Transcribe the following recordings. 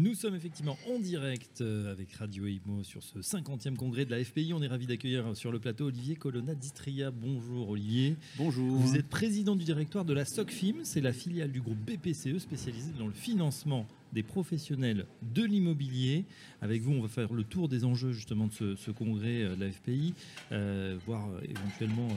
Nous sommes effectivement en direct euh, avec Radio Imo sur ce 50e congrès de la FPI. On est ravi d'accueillir sur le plateau Olivier Colonna d'Istria. Bonjour Olivier. Bonjour. Vous êtes président du directoire de la SOCFIM, c'est la filiale du groupe BPCE spécialisée dans le financement des professionnels de l'immobilier. Avec vous, on va faire le tour des enjeux justement de ce, congrès euh, de la FPI, euh, voir euh, éventuellement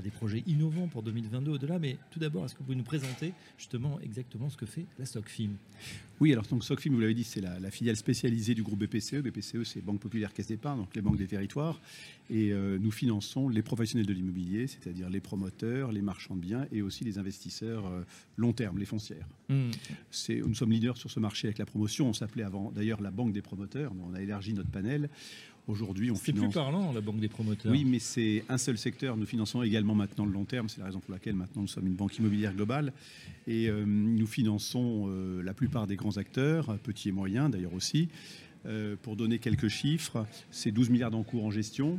des projets innovants pour 2022 au-delà. Mais tout d'abord, est-ce que vous pouvez nous présenter justement exactement ce que fait la SOCFIM? Oui, alors donc SOCFIM, vous l'avez dit, c'est la, filiale spécialisée du groupe BPCE. BPCE, c'est Banque Populaire Caisse d'Épargne, donc les banques des territoires. Et nous finançons les professionnels de l'immobilier, c'est-à-dire les promoteurs, les marchands de biens et aussi les investisseurs long terme, les foncières. Mmh. Nous sommes leaders sur ce marché avec la promotion. On s'appelait avant d'ailleurs la banque des promoteurs, mais on a élargi notre panel. Aujourd'hui, on C'est plus parlant, la banque des promoteurs. Oui, mais c'est un seul secteur. Nous finançons également maintenant le long terme. C'est la raison pour laquelle maintenant nous sommes une banque immobilière globale. Et euh, nous finançons euh, la plupart des grands acteurs, petits et moyens d'ailleurs aussi. Euh, pour donner quelques chiffres, c'est 12 milliards d'encours en gestion,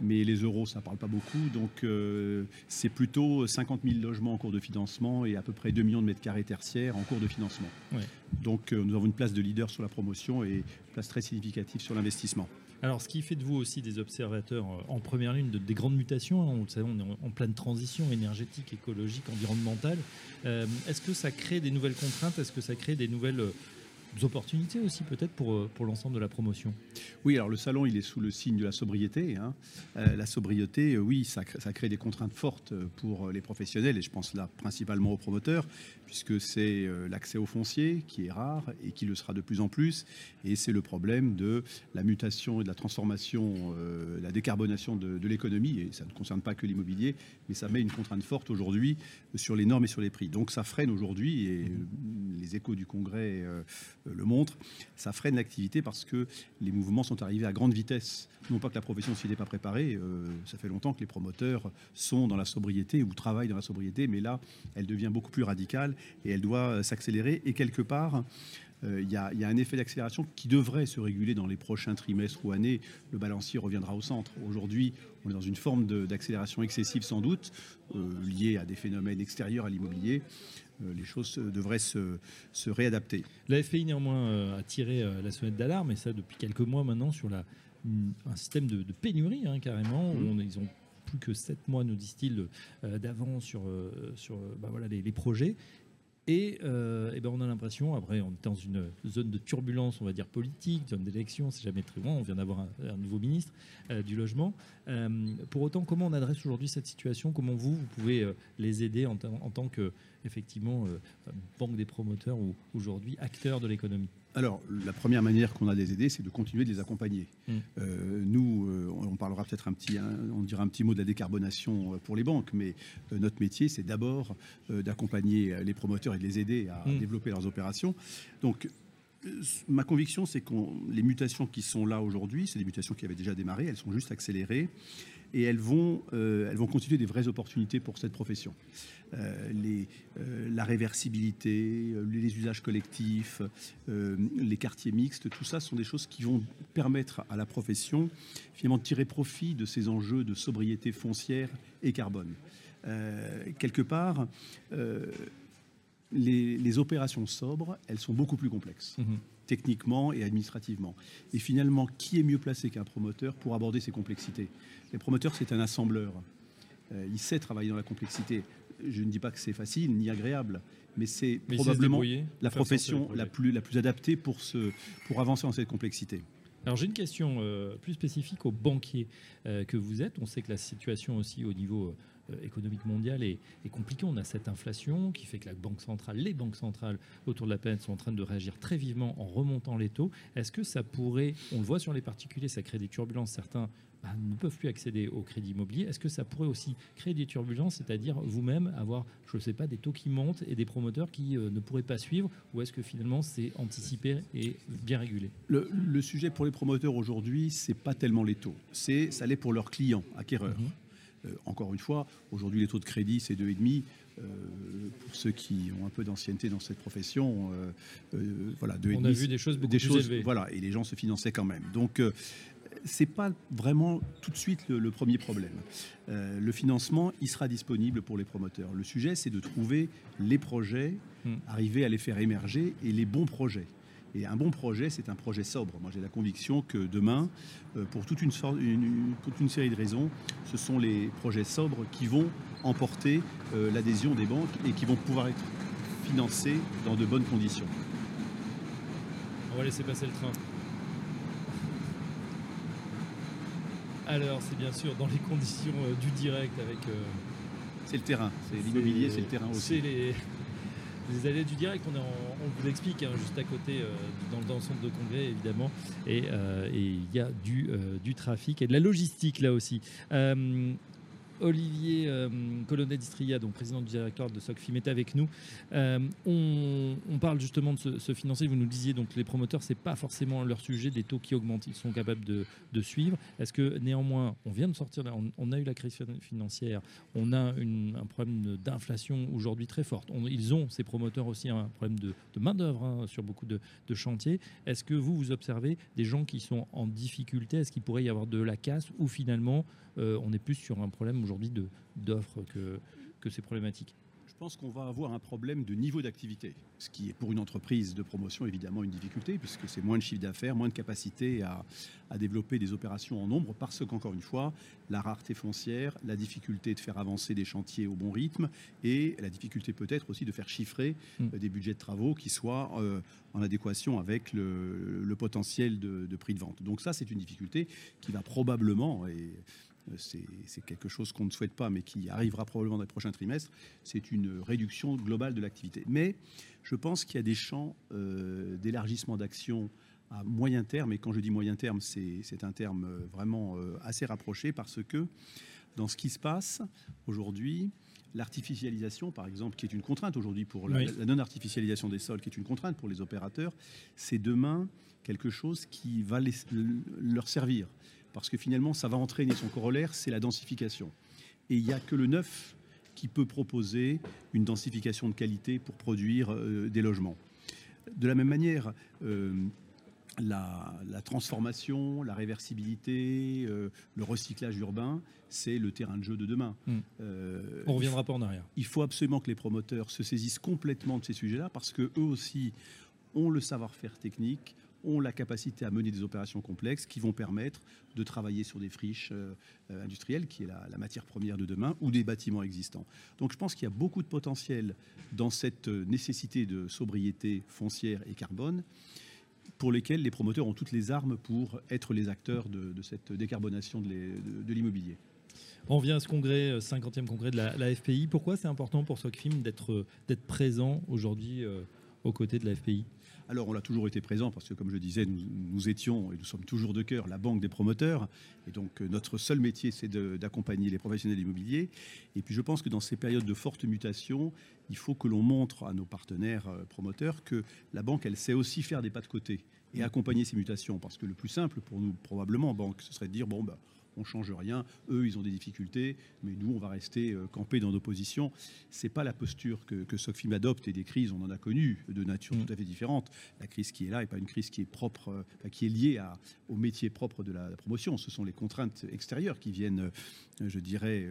mais les euros, ça ne parle pas beaucoup. Donc, euh, c'est plutôt 50 000 logements en cours de financement et à peu près 2 millions de mètres carrés tertiaires en cours de financement. Donc, euh, nous avons une place de leader sur la promotion et une place très significative sur l'investissement. Alors, ce qui fait de vous aussi des observateurs en première ligne de, des grandes mutations, hein, on le sait, on est en, pleine transition énergétique, écologique, environnementale. Est-ce que ça crée des nouvelles contraintes? Est-ce que ça crée des nouvelles opportunités aussi peut-être pour, euh, pour l'ensemble de la promotion Oui, alors le salon, il est sous le signe de la sobriété. Hein. Euh, la sobriété, euh, oui, ça, ça, crée des contraintes fortes pour les professionnels, et je pense là principalement aux promoteurs, puisque c'est l'accès au foncier qui est rare et qui le sera de plus en plus, et c'est le problème de la mutation et de la transformation, la décarbonation de, l'économie, et ça ne concerne pas que l'immobilier, mais ça met une contrainte forte aujourd'hui sur les normes et sur les prix. Donc ça freine aujourd'hui, et les échos du Congrès euh, le montre, ça freine l'activité parce que les mouvements sont arrivés à grande vitesse. Non pas que la profession s'y est pas préparée, euh, ça fait longtemps que les promoteurs sont dans la sobriété ou travaillent dans la sobriété, mais là, elle devient beaucoup plus radicale et elle doit euh, s'accélérer. Et quelque part, il y, a un effet d'accélération qui devrait se réguler dans les prochains trimestres ou années. Le balancier reviendra au centre. Aujourd'hui, on est dans une forme d'accélération excessive sans doute, liée à des phénomènes extérieurs à l'immobilier. Euh, les choses devraient se, réadapter. La FPI néanmoins euh, a tiré euh, la sonnette d'alarme, et ça depuis quelques mois maintenant, sur la, un système de, pénurie hein, carrément. Mmh. ils ont plus que 7 mois, nous disent-ils, d'avance sur, sur bah, voilà, les, projets. Et, euh, ben on a l'impression, après, on est dans une zone de turbulence, on va dire politique, zone d'élection, c'est jamais très loin, on vient d'avoir un, nouveau ministre euh, du logement. Euh, pour autant, comment on adresse aujourd'hui cette situation? Comment vous, vous pouvez les aider en, tant que, effectivement, banque des promoteurs ou aujourd'hui acteur de l'économie? Alors, la première manière qu'on a de les aider, c'est de continuer de les accompagner. Mm. Euh, nous, euh, on parlera peut-être un petit, on dira un petit mot de la décarbonation euh, pour les banques, mais notre métier, c'est d'abord d'accompagner les promoteurs et de les aider à mm. développer leurs opérations. Donc, ma conviction, c'est que les mutations qui sont là aujourd'hui, c'est des mutations qui avaient déjà démarré, elles sont juste accélérées et elles vont, euh, elles vont constituer des vraies opportunités pour cette profession. Euh, euh, la réversibilité, les usages collectifs, les quartiers mixtes, tout ça sont des choses qui vont permettre à la profession finalement de tirer profit de ces enjeux de sobriété foncière et carbone. quelque part, les, opérations sobres, elles sont beaucoup plus complexes. Mhm. techniquement et administrativement. Et finalement, qui est mieux placé qu'un promoteur pour aborder ces complexités? Les promoteurs, c'est un assembleur. Euh, il sait travailler dans la complexité. Je ne dis pas que c'est facile ni agréable, mais c'est probablement la profession la plus, la plus adaptée pour, ce, pour avancer dans cette complexité. Alors j'ai une question euh, plus spécifique aux banquiers euh, que vous êtes. On sait que la situation aussi au niveau économique mondiale est, compliquée. On a cette inflation qui fait que la banque centrale, les banques centrales autour de la planète sont en train de réagir très vivement en remontant les taux. Est-ce que ça pourrait, on le voit sur les particuliers, ça crée des turbulences. Certains bah, ne peuvent plus accéder au crédit immobilier. Est-ce que ça pourrait aussi créer des turbulences, c'est-à-dire vous-même avoir, je ne sais pas, des taux qui montent et des promoteurs qui ne pourraient pas suivre Ou est-ce que finalement c'est anticipé et bien régulé? Le, sujet pour les promoteurs aujourd'hui, c'est pas tellement les taux, c'est ça l'est pour leurs clients acquéreurs. Mhm. Euh, encore une fois, aujourd'hui les taux de crédit c'est 2,5. Euh, pour ceux qui ont un peu d'ancienneté dans cette profession, voilà, On a vu des choses beaucoup des plus choses, élevées. Voilà, et les gens se finançaient quand même. Donc c'est pas vraiment tout de suite le, premier problème. Euh, le financement, il sera disponible pour les promoteurs. Le sujet, c'est de trouver les projets, hmm. arriver à les faire émerger et les bons projets. Et un bon projet, c'est un projet sobre. Moi, j'ai la conviction que demain, euh, pour toute une, toute une, série de raisons, ce sont les projets sobres qui vont emporter euh, l'adhésion des banques et qui vont pouvoir être financés dans de bonnes conditions. On va laisser passer le train. Alors, c'est bien sûr dans les conditions euh, du direct avec. Euh, c'est le terrain, c'est l'immobilier, c'est le terrain aussi. C'est les, les allées du direct, on, vous l'explique, hein, juste à côté, euh, dans, le centre de congrès, évidemment. Et il y a du, du trafic et de la logistique là aussi. Olivier euh, Colonnet d'Istria, donc président du directoire de SOCFIM, est avec nous. Euh, on, parle justement de se, financer. Vous nous disiez donc les promoteurs, c'est pas forcément leur sujet, des taux qui augmentent, ils sont capables de, suivre. Est-ce que néanmoins, on vient de sortir, on, a eu la crise financière, on a un problème d'inflation aujourd'hui très forte. ils ont ces promoteurs aussi un problème de, main d'œuvre hein, sur beaucoup de, de chantiers. Est-ce que vous vous observez des gens qui sont en difficulté? Est-ce qu'il pourrait y avoir de la casse ou finalement euh, on est plus sur un problème aujourd'hui d'offres que, que ces problématiques. Je pense qu'on va avoir un problème de niveau d'activité, ce qui est pour une entreprise de promotion évidemment une difficulté, puisque c'est moins de chiffre d'affaires, moins de capacité à, développer des opérations en nombre, parce qu'encore une fois, la rareté foncière, la difficulté de faire avancer des chantiers au bon rythme, et la difficulté peut-être aussi de faire chiffrer mm. euh, des budgets de travaux qui soient euh, en adéquation avec le, potentiel de, de, prix de vente. Donc ça, c'est une difficulté qui va probablement, et c'est quelque chose qu'on ne souhaite pas, mais qui arrivera probablement dans les prochains trimestres, c'est une réduction globale de l'activité. Mais je pense qu'il y a des champs euh, d'élargissement d'action à moyen terme, et quand je dis moyen terme, c'est un terme euh, vraiment assez rapproché, parce que dans ce qui se passe aujourd'hui, l'artificialisation, par exemple, qui est une contrainte aujourd'hui pour la, non-artificialisation des sols, qui est une contrainte pour les opérateurs, c'est demain quelque chose qui va leur servir parce que finalement, ça va entraîner son corollaire, c'est la densification. Et il n'y a que le neuf qui peut proposer une densification de qualité pour produire euh, des logements. De la même manière, euh, la, transformation, la réversibilité, euh, le recyclage urbain, c'est le terrain de jeu de demain. Hmm. On reviendra pas en arrière. Il faut absolument que les promoteurs se saisissent complètement de ces sujets-là parce que eux aussi ont le savoir-faire technique, ont la capacité à mener des opérations complexes qui vont permettre de travailler sur des friches euh, euh, industrielles, qui est la, matière première de demain, ou des bâtiments existants. Donc je pense qu'il y a beaucoup de potentiel dans cette euh, nécessité de sobriété foncière et carbone pour lesquels les promoteurs ont toutes les armes pour être les acteurs de, cette décarbonation de l'immobilier. On vient à ce congrès, 50e congrès de la, FPI. Pourquoi c'est important pour SOCFIM d'être présent aujourd'hui aux côtés de la FPI alors, on l'a toujours été présent parce que, comme je disais, nous, étions et nous sommes toujours de cœur la banque des promoteurs. Et donc, euh, notre seul métier, c'est d'accompagner les professionnels immobiliers. Et puis, je pense que dans ces périodes de forte mutation, il faut que l'on montre à nos partenaires euh, promoteurs que la banque, elle sait aussi faire des pas de côté et accompagner ces mutations. Parce que le plus simple pour nous, probablement, banque, ce serait de dire bon, bah, on change rien. Eux, ils ont des difficultés, mais nous, on va rester euh, campés dans nos positions. C'est pas la posture que, que SOCFIM adopte et des crises, on en a connu de nature mm. tout à fait différente. La crise qui est là n'est pas une crise qui est propre, euh, qui est liée à, au métier propre de la, promotion. Ce sont les contraintes extérieures qui viennent, euh, je dirais,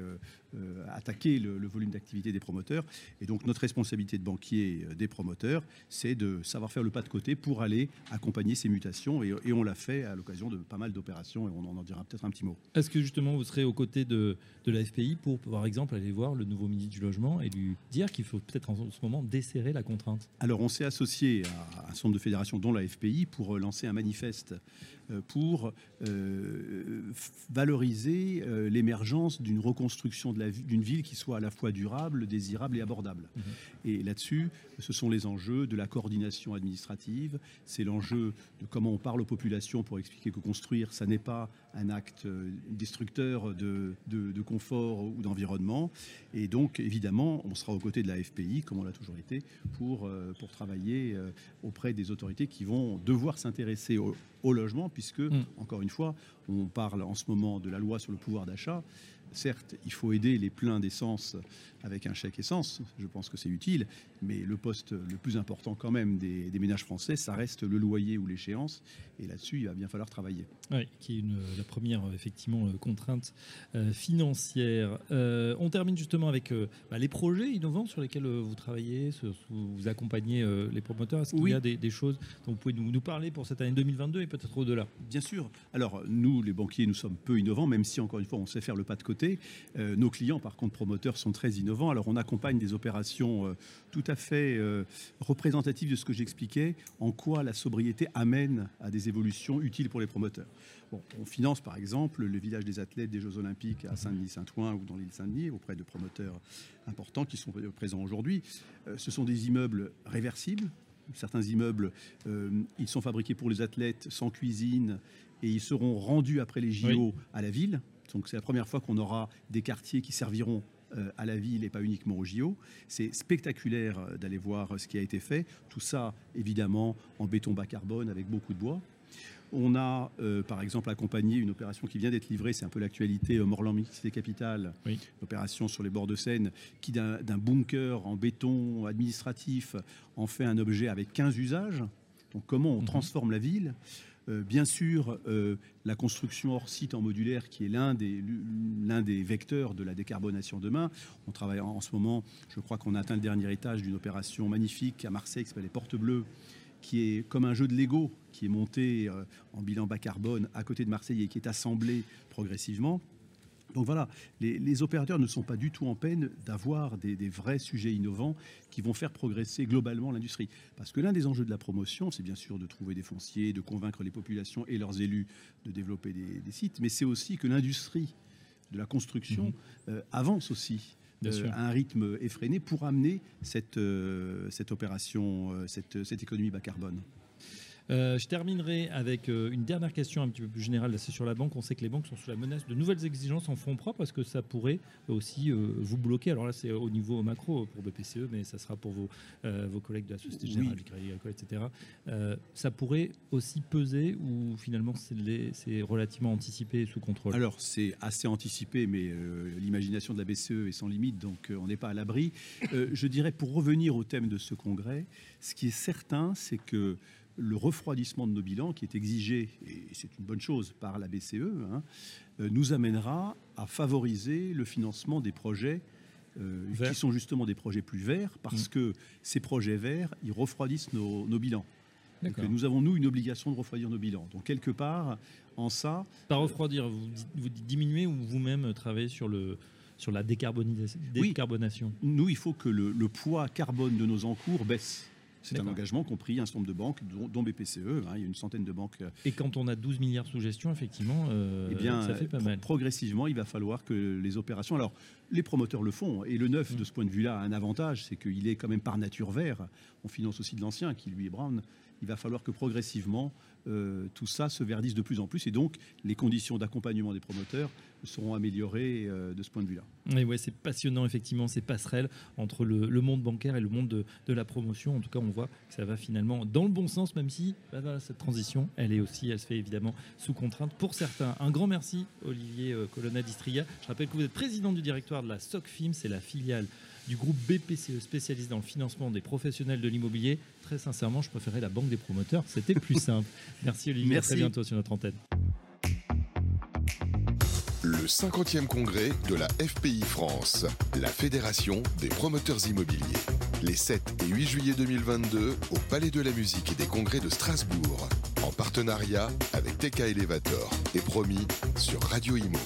attaquer le, volume d'activité des promoteurs. Et donc, notre responsabilité de banquier des promoteurs, c'est de savoir faire le pas de côté pour aller accompagner ces mutations. Et, et on l'a fait à l'occasion de pas mal d'opérations, et on en dira peut-être un petit mot. Est-ce que justement vous serez aux côtés de, de la FPI pour, par exemple, aller voir le nouveau ministre du Logement et lui dire qu'il faut peut-être en ce moment desserrer la contrainte? Alors on s'est associé à un centre de fédération dont la FPI pour lancer un manifeste euh, pour euh, valoriser euh, l'émergence d'une reconstruction d'une ville qui soit à la fois durable, désirable et abordable. Mhm. Et là-dessus, ce sont les enjeux de la coordination administrative, c'est l'enjeu de comment on parle aux populations pour expliquer que construire, ça n'est pas un acte destructeur de, de confort ou d'environnement. Et donc, évidemment, on sera aux côtés de la FPI, comme on l'a toujours été, pour, pour travailler auprès des autorités qui vont devoir s'intéresser au, logement, puisque, mm. encore une fois, on parle en ce moment de la loi sur le pouvoir d'achat. Certes, il faut aider les pleins d'essence avec un chèque essence, je pense que c'est utile, mais le poste le plus important quand même des, ménages français, ça reste le loyer ou l'échéance, et là-dessus, il va bien falloir travailler. Oui, qui est une, la première, effectivement, euh, contrainte euh, financière. Euh, on termine justement avec bah, les projets innovants sur lesquels vous travaillez, vous accompagnez les promoteurs. Est-ce qu'il y a des, choses dont vous pouvez nous, nous, parler pour cette année 2022 et peut-être au-delà? Bien sûr. Alors, nous, les banquiers, nous sommes peu innovants, même si, encore une fois, on sait faire le pas de côté. Nos clients, par contre, promoteurs, sont très innovants alors on accompagne des opérations euh, tout à fait euh, représentatives de ce que j'expliquais, en quoi la sobriété amène à des évolutions utiles pour les promoteurs. on finance par exemple le village des athlètes des Jeux Olympiques à Saint-Denis-Saint-Ouen ou dans l'île Saint-Denis auprès de promoteurs importants qui sont présents aujourd'hui. Euh, ce sont des immeubles réversibles. Certains immeubles, ils sont fabriqués pour les athlètes sans cuisine et ils seront rendus après les JO à la ville. Donc c'est la première fois qu'on aura des quartiers qui serviront euh, à la ville et pas uniquement au JO. C'est spectaculaire euh, d'aller voir ce qui a été fait. Tout ça, évidemment, en béton bas carbone avec beaucoup de bois. On a, euh, par exemple, accompagné une opération qui vient d'être livrée, c'est un peu l'actualité, Morland Mixité Capital, oui. opération sur les bords de Seine, qui d'un bunker en béton administratif en fait un objet avec 15 usages. Donc comment on mhm. transforme la ville? euh, bien sûr, euh, la construction hors site en modulaire, qui est l'un des, l'un des vecteurs de la décarbonation demain. On travaille en, ce moment, je crois qu'on a atteint le dernier étage d'une opération magnifique à Marseille qui s'appelle les Portes Bleues, qui est comme un jeu de Lego, qui est monté euh, en bilan bas carbone à côté de Marseille et qui est assemblé progressivement. Donc voilà, les, opérateurs ne sont pas du tout en peine d'avoir des, vrais sujets innovants qui vont faire progresser globalement l'industrie. Parce que l'un des enjeux de la promotion, c'est bien sûr de trouver des fonciers, de convaincre les populations et leurs élus de développer des, sites, mais c'est aussi que l'industrie de la construction mhm. euh, avance aussi. Euh, à un rythme effréné pour amener cette, euh, cette opération, cette, cette économie bas carbone. Euh, je terminerai avec euh, une dernière question un petit peu plus générale. C'est sur la banque. On sait que les banques sont sous la menace de nouvelles exigences en fonds propres parce que ça pourrait aussi euh, vous bloquer? Alors là, c'est au niveau macro pour BPCE, mais ça sera pour vos, vos collègues de la Société Générale du Crédit Agricole, etc. ça pourrait aussi peser ou finalement c'est relativement anticipé sous contrôle? Alors c'est assez anticipé, mais l'imagination de la BCE est sans limite, donc on n'est pas à l'abri. je dirais pour revenir au thème de ce congrès, ce qui est certain, c'est que le refroidissement de nos bilans, qui est exigé, et c'est une bonne chose, par la BCE, hein, euh, nous amènera à favoriser le financement des projets euh, qui sont justement des projets plus verts, parce mm. que ces projets verts, ils refroidissent nos, bilans. Donc, nous avons, nous, une obligation de refroidir nos bilans. Donc, quelque part, en ça... Par refroidir, vous, vous diminuez ou vous-même travaillez sur le, sur la décarbonation? Nous, il faut que le, poids carbone de nos encours baisse. C'est un engagement qu'ont pris un certain nombre de banques, dont, BPCE. Hein, il y a une centaine de banques. Euh, Et quand on a 12 milliards sous gestion, effectivement, euh, eh bien, ça fait pas mal. Progressivement, il va falloir que les opérations. Alors, les promoteurs le font. Et le neuf, de mm. ce point de vue-là, a un avantage c'est qu'il est quand même par nature vert. On finance aussi de l'ancien, qui lui est brown. Il va falloir que progressivement, euh, tout ça se verdisse de plus en plus. Et donc, les conditions d'accompagnement des promoteurs seront améliorées euh, de ce point de vue-là. Oui, ouais, c'est passionnant, effectivement, ces passerelles entre le, monde bancaire et le monde de, la promotion. En tout cas, on voit que ça va finalement dans le bon sens, même si bah, cette transition, elle est aussi, elle se fait évidemment sous contrainte pour certains. Un grand merci, Olivier euh, Colonna d'Istria. Je rappelle que vous êtes président du directoire de la SOCFIM, c'est la filiale du groupe BPCE spécialisé dans le financement des professionnels de l'immobilier. Très sincèrement, je préférais la banque des promoteurs. C'était plus simple. Merci Olivier. Merci. À très bientôt sur notre antenne. Le 50e congrès de la FPI France, la Fédération des promoteurs immobiliers. Les 7 et 8 juillet 2022 au Palais de la Musique et des Congrès de Strasbourg. En partenariat avec TK Elevator et promis sur Radio Imo.